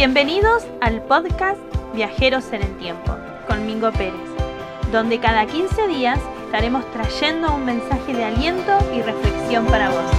Bienvenidos al podcast Viajeros en el Tiempo con Mingo Pérez, donde cada 15 días estaremos trayendo un mensaje de aliento y reflexión para vos.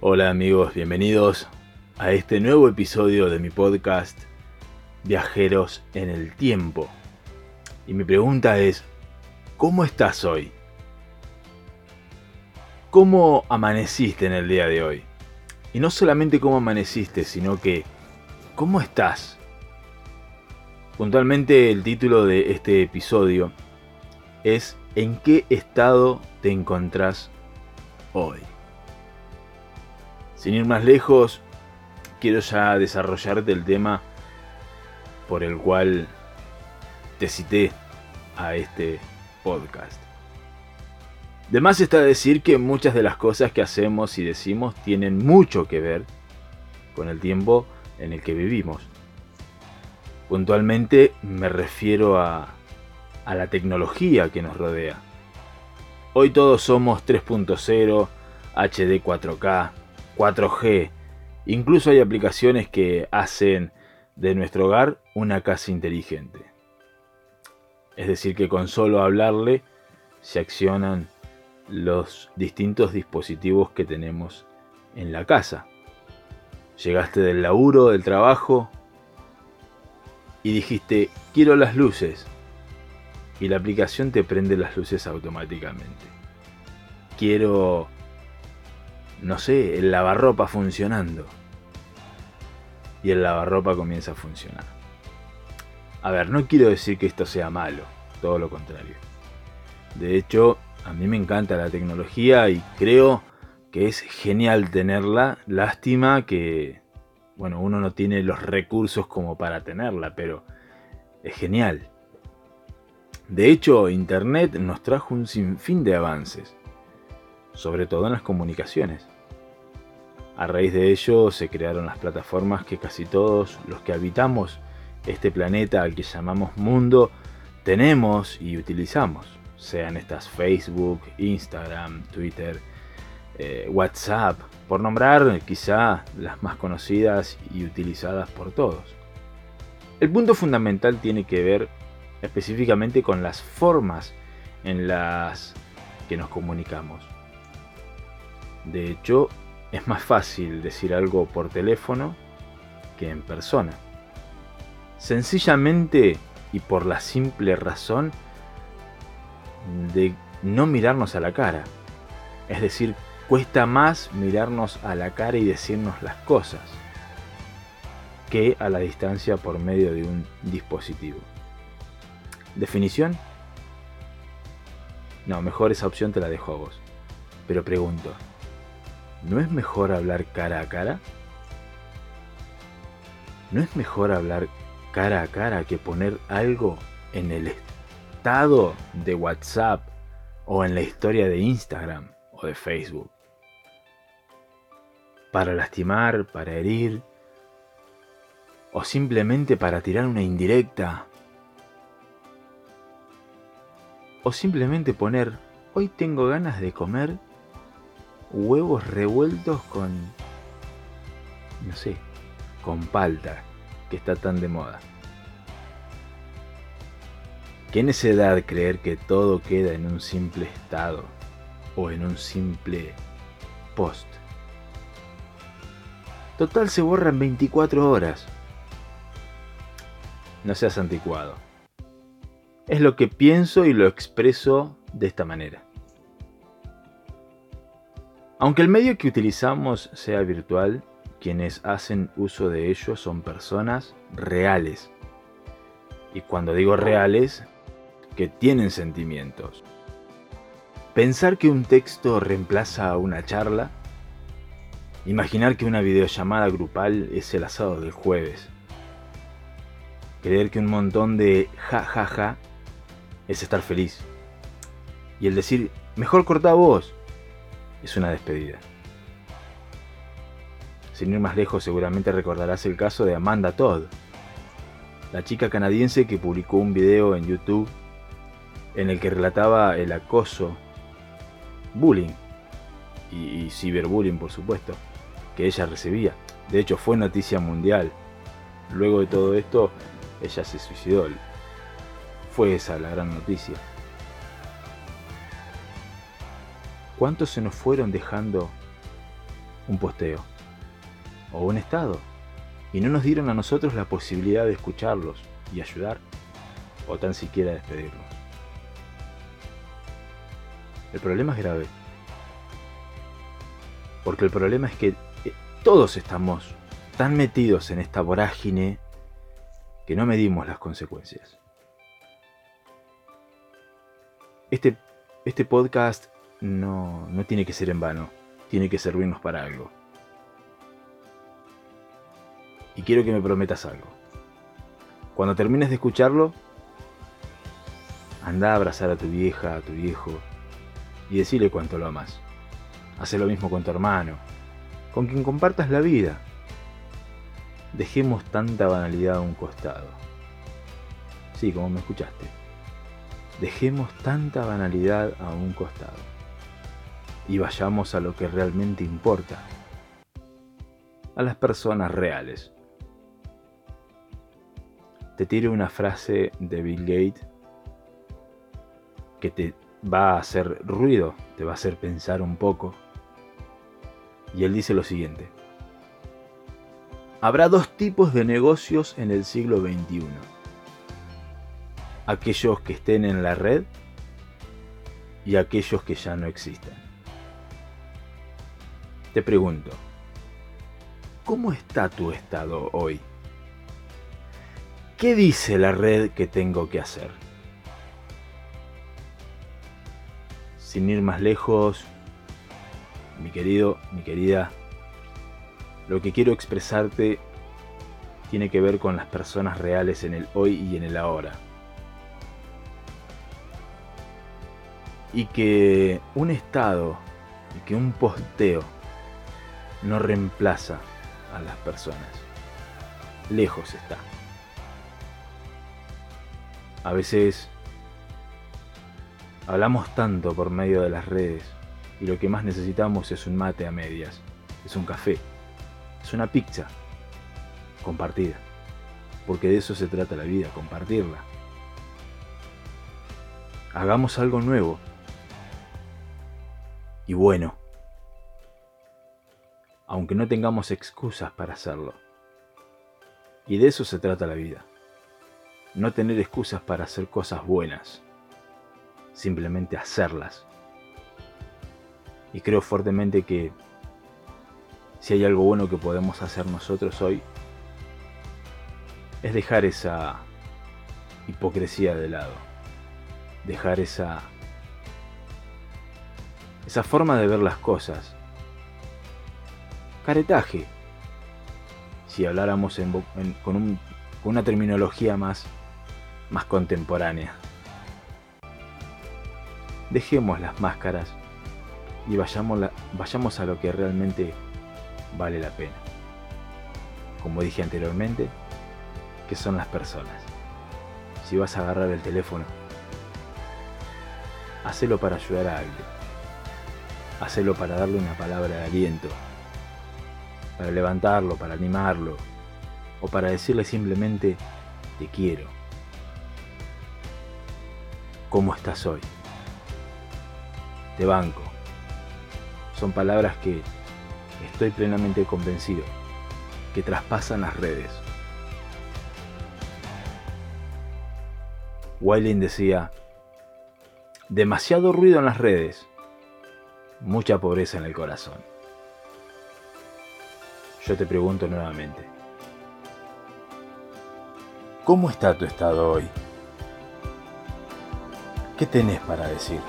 Hola amigos, bienvenidos a este nuevo episodio de mi podcast Viajeros en el Tiempo. Y mi pregunta es, ¿cómo estás hoy? ¿Cómo amaneciste en el día de hoy? Y no solamente cómo amaneciste, sino que ¿cómo estás? Puntualmente el título de este episodio es ¿En qué estado te encontrás hoy? Sin ir más lejos, quiero ya desarrollarte el tema por el cual te cité a este podcast. De más está decir que muchas de las cosas que hacemos y decimos tienen mucho que ver con el tiempo en el que vivimos. Puntualmente me refiero a, a la tecnología que nos rodea. Hoy todos somos 3.0, HD 4K, 4G, incluso hay aplicaciones que hacen de nuestro hogar una casa inteligente. Es decir, que con solo hablarle se accionan los distintos dispositivos que tenemos en la casa. Llegaste del laburo, del trabajo y dijiste, quiero las luces. Y la aplicación te prende las luces automáticamente. Quiero, no sé, el lavarropa funcionando. Y el lavarropa comienza a funcionar. A ver, no quiero decir que esto sea malo, todo lo contrario. De hecho, a mí me encanta la tecnología y creo que es genial tenerla. Lástima que, bueno, uno no tiene los recursos como para tenerla, pero es genial. De hecho, Internet nos trajo un sinfín de avances, sobre todo en las comunicaciones. A raíz de ello se crearon las plataformas que casi todos los que habitamos este planeta al que llamamos mundo tenemos y utilizamos sean estas Facebook, Instagram, Twitter, eh, WhatsApp, por nombrar quizá las más conocidas y utilizadas por todos. El punto fundamental tiene que ver específicamente con las formas en las que nos comunicamos. De hecho, es más fácil decir algo por teléfono que en persona. Sencillamente y por la simple razón de no mirarnos a la cara. Es decir, cuesta más mirarnos a la cara y decirnos las cosas que a la distancia por medio de un dispositivo. ¿Definición? No, mejor esa opción te la dejo a vos. Pero pregunto, ¿no es mejor hablar cara a cara? ¿No es mejor hablar cara a cara que poner algo en el de WhatsApp o en la historia de Instagram o de Facebook. Para lastimar, para herir o simplemente para tirar una indirecta. O simplemente poner, hoy tengo ganas de comer huevos revueltos con, no sé, con palta, que está tan de moda. ¿Qué necedad creer que todo queda en un simple estado o en un simple post? Total se borra en 24 horas. No seas anticuado. Es lo que pienso y lo expreso de esta manera. Aunque el medio que utilizamos sea virtual, quienes hacen uso de ello son personas reales. Y cuando digo reales, que tienen sentimientos. Pensar que un texto reemplaza a una charla. Imaginar que una videollamada grupal es el asado del jueves. Creer que un montón de ja ja ja es estar feliz. Y el decir, mejor corta vos, es una despedida. Sin ir más lejos, seguramente recordarás el caso de Amanda Todd, la chica canadiense que publicó un video en YouTube en el que relataba el acoso bullying y, ciberbullying, por supuesto, que ella recibía. De hecho, fue noticia mundial. Luego de todo esto, ella se suicidó. Fue esa la gran noticia. ¿Cuántos se nos fueron dejando un posteo o un estado y no nos dieron a nosotros la posibilidad de escucharlos y ayudar o tan siquiera despedirnos? El problema es grave. Porque el problema es que eh, todos estamos tan metidos en esta vorágine que no medimos las consecuencias. Este, este podcast no, no tiene que ser en vano, tiene que servirnos para algo. Y quiero que me prometas algo. Cuando termines de escucharlo, anda a abrazar a tu vieja, a tu viejo, y decirle cuánto lo amas. Hace lo mismo con tu hermano, con quien compartas la vida. Dejemos tanta banalidad a un costado. Sí, como me escuchaste. Dejemos tanta banalidad a un costado. Y vayamos a lo que realmente importa. A las personas reales. Te tiro una frase de Bill Gates que te va a hacer ruido, te va a hacer pensar un poco. Y él dice lo siguiente. Habrá dos tipos de negocios en el siglo XXI. Aquellos que estén en la red y aquellos que ya no existen. Te pregunto, ¿cómo está tu estado hoy? ¿Qué dice la red que tengo que hacer? Sin ir más lejos, mi querido, mi querida, lo que quiero expresarte tiene que ver con las personas reales en el hoy y en el ahora. Y que un estado y que un posteo no reemplaza a las personas. Lejos está. A veces Hablamos tanto por medio de las redes y lo que más necesitamos es un mate a medias, es un café, es una pizza compartida, porque de eso se trata la vida, compartirla. Hagamos algo nuevo y bueno, aunque no tengamos excusas para hacerlo. Y de eso se trata la vida, no tener excusas para hacer cosas buenas simplemente hacerlas. Y creo fuertemente que si hay algo bueno que podemos hacer nosotros hoy, es dejar esa hipocresía de lado. Dejar esa esa forma de ver las cosas. Caretaje. Si habláramos con, con una terminología más, más contemporánea. Dejemos las máscaras y vayamos, a lo que realmente vale la pena. Como dije anteriormente, que son las personas. Si vas a agarrar el teléfono, hacelo para ayudar a alguien. Hacelo para darle una palabra de aliento, para levantarlo, para animarlo, o para decirle simplemente te quiero. ¿Cómo estás hoy? De banco. Son palabras que estoy plenamente convencido que traspasan las redes. Weiling decía, demasiado ruido en las redes, mucha pobreza en el corazón. Yo te pregunto nuevamente, ¿cómo está tu estado hoy? ¿Qué tenés para decir?